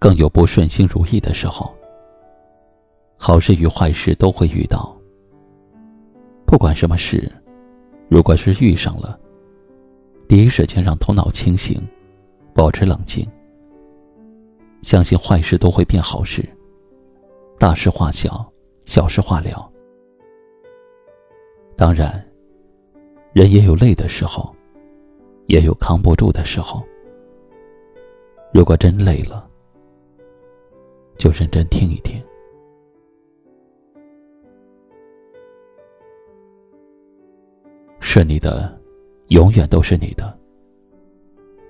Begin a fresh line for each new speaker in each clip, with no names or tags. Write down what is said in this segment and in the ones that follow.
更有不顺心如意的时候，好事与坏事都会遇到。不管什么事，如果是遇上了，第一时间让头脑清醒，保持冷静，相信坏事都会变好事。大事化小，小事化了。当然，人也有累的时候，也有扛不住的时候。如果真累了，就认真听一听，是你的，永远都是你的；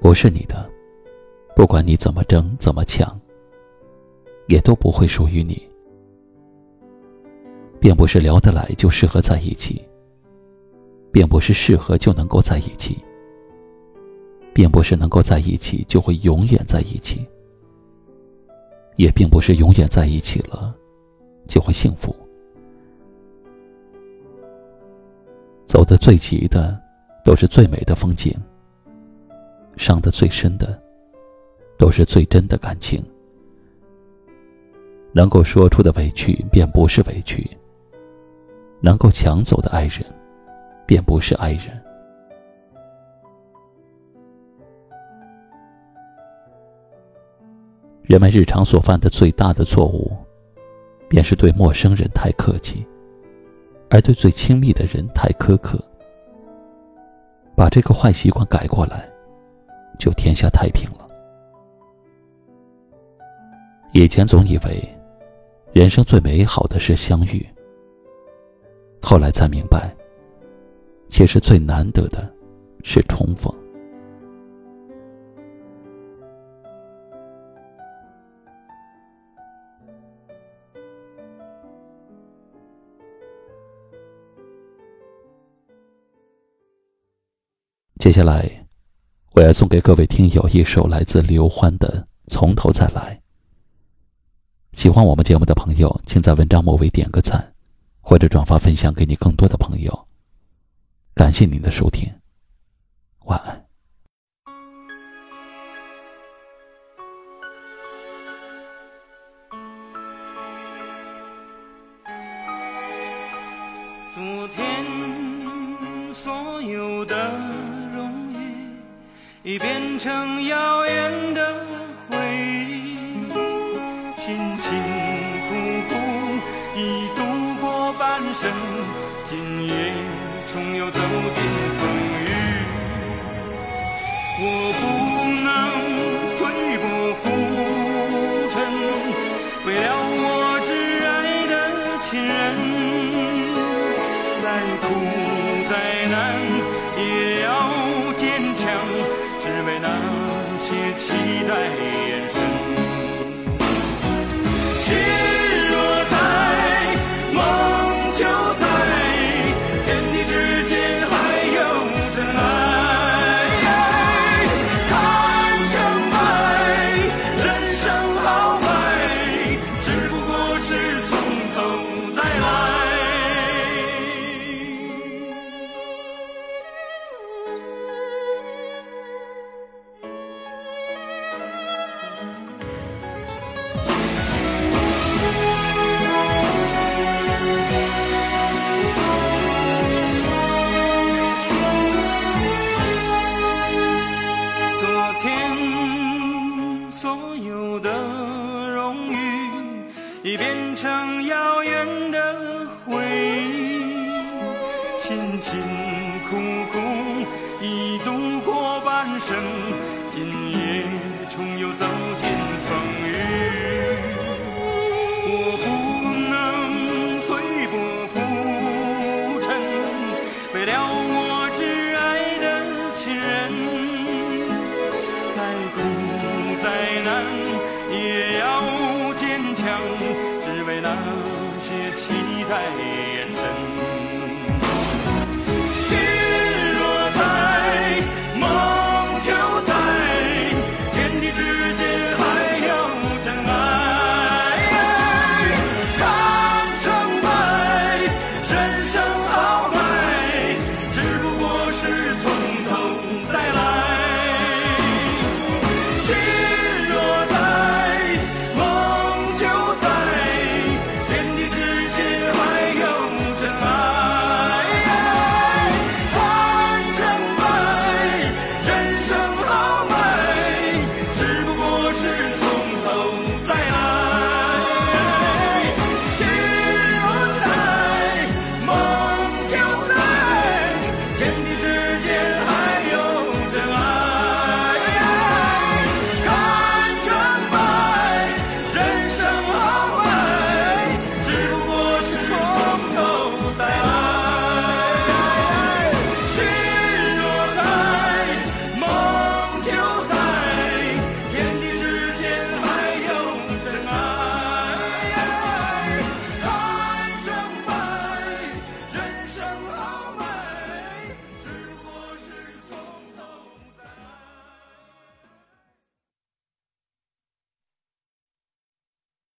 不是你的，不管你怎么争怎么抢，也都不会属于你。并不是聊得来就适合在一起，并不是适合就能够在一起，并不是能够在一起就会永远在一起。也并不是永远在一起了，就会幸福。走得最急的，都是最美的风景；伤得最深的，都是最真的感情。能够说出的委屈，便不是委屈；能够抢走的爱人，便不是爱人。人们日常所犯的最大的错误，便是对陌生人太客气，而对最亲密的人太苛刻。把这个坏习惯改过来，就天下太平了。以前总以为，人生最美好的是相遇，后来才明白，其实最难得的是重逢。接下来，我要送给各位听友一首来自刘欢的《从头再来》。喜欢我们节目的朋友，请在文章末尾点个赞，或者转发分享给你更多的朋友。感谢您的收听，晚安。
昨天所有的。已变成遥远的回忆，辛辛苦苦已度过半生，今夜重又走进风雨。我不能随波浮沉，为了我挚爱的亲人，再苦再难也要坚强。只为那些期待眼神。的荣誉已变成遥远的回忆，辛辛苦苦已度过半生，今夜重又走进。